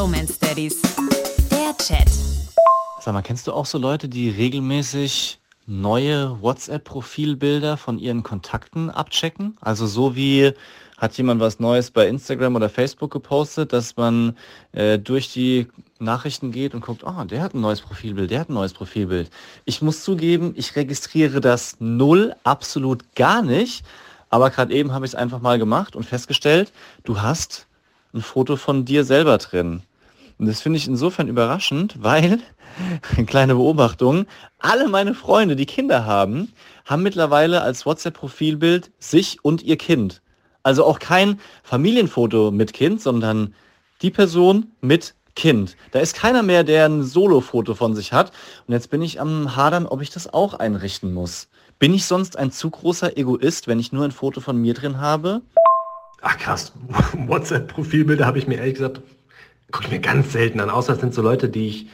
Bromance Daddies. Der Chat. Sag mal, kennst du auch so Leute, die regelmäßig neue WhatsApp-Profilbilder von ihren Kontakten abchecken? Also so wie hat jemand was Neues bei Instagram oder Facebook gepostet, dass man äh, durch die Nachrichten geht und guckt, oh, der hat ein neues Profilbild, der hat ein neues Profilbild. Ich muss zugeben, ich registriere das null, absolut gar nicht. Aber gerade eben habe ich es einfach mal gemacht und festgestellt, du hast ein Foto von dir selber drin. Und das finde ich insofern überraschend, weil, kleine Beobachtung, alle meine Freunde, die Kinder haben, haben mittlerweile als WhatsApp-Profilbild sich und ihr Kind. Also auch kein Familienfoto mit Kind, sondern die Person mit Kind. Da ist keiner mehr, der ein Solo-Foto von sich hat. Und jetzt bin ich am Hadern, ob ich das auch einrichten muss. Bin ich sonst ein zu großer Egoist, wenn ich nur ein Foto von mir drin habe? Ach krass, WhatsApp-Profilbilder habe ich mir ehrlich gesagt, gucke ich mir ganz selten an, außer es sind so Leute, die ich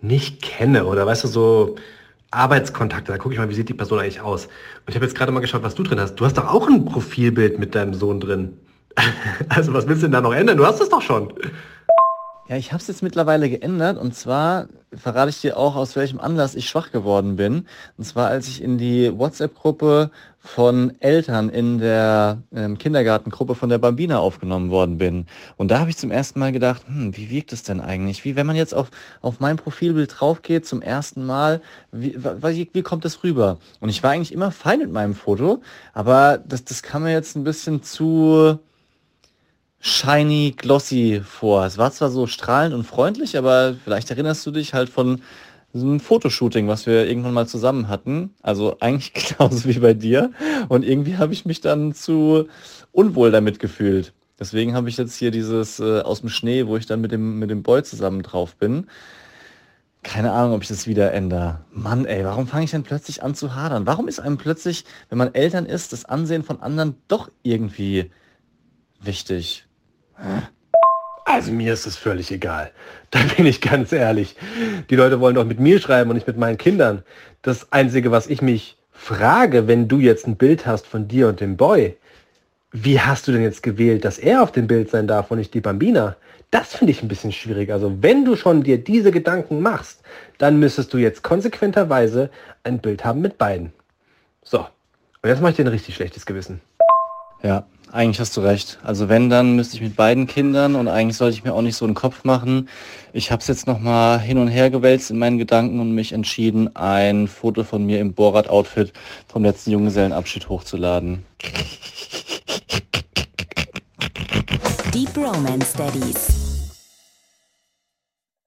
nicht kenne oder weißt du, so Arbeitskontakte, da gucke ich mal, wie sieht die Person eigentlich aus. Und ich habe jetzt gerade mal geschaut, was du drin hast. Du hast doch auch ein Profilbild mit deinem Sohn drin. Also was willst du denn da noch ändern? Du hast es doch schon. Ja, ich habe es jetzt mittlerweile geändert und zwar verrate ich dir auch, aus welchem Anlass ich schwach geworden bin. Und zwar, als ich in die WhatsApp-Gruppe von Eltern in der ähm, Kindergartengruppe von der Bambina aufgenommen worden bin. Und da habe ich zum ersten Mal gedacht, hm, wie wirkt es denn eigentlich? Wie wenn man jetzt auf, auf mein Profilbild drauf geht zum ersten Mal, wie, wie, wie kommt das rüber? Und ich war eigentlich immer fein mit meinem Foto, aber das, das kam mir jetzt ein bisschen zu shiny, glossy vor. Es war zwar so strahlend und freundlich, aber vielleicht erinnerst du dich halt von so einem Fotoshooting, was wir irgendwann mal zusammen hatten. Also eigentlich genauso wie bei dir. Und irgendwie habe ich mich dann zu unwohl damit gefühlt. Deswegen habe ich jetzt hier dieses äh, aus dem Schnee, wo ich dann mit dem, mit dem Boy zusammen drauf bin. Keine Ahnung, ob ich das wieder ändere. Mann, ey, warum fange ich denn plötzlich an zu hadern? Warum ist einem plötzlich, wenn man Eltern ist, das Ansehen von anderen doch irgendwie wichtig? Also mir ist es völlig egal. Da bin ich ganz ehrlich. Die Leute wollen doch mit mir schreiben und nicht mit meinen Kindern. Das Einzige, was ich mich frage, wenn du jetzt ein Bild hast von dir und dem Boy, wie hast du denn jetzt gewählt, dass er auf dem Bild sein darf und nicht die Bambina? Das finde ich ein bisschen schwierig. Also wenn du schon dir diese Gedanken machst, dann müsstest du jetzt konsequenterweise ein Bild haben mit beiden. So, und jetzt mache ich dir ein richtig schlechtes Gewissen. Ja, eigentlich hast du recht. Also wenn, dann müsste ich mit beiden Kindern und eigentlich sollte ich mir auch nicht so einen Kopf machen. Ich habe es jetzt nochmal hin und her gewälzt in meinen Gedanken und mich entschieden, ein Foto von mir im Borat-Outfit vom letzten Junggesellenabschied hochzuladen. Deep Romance Daddies.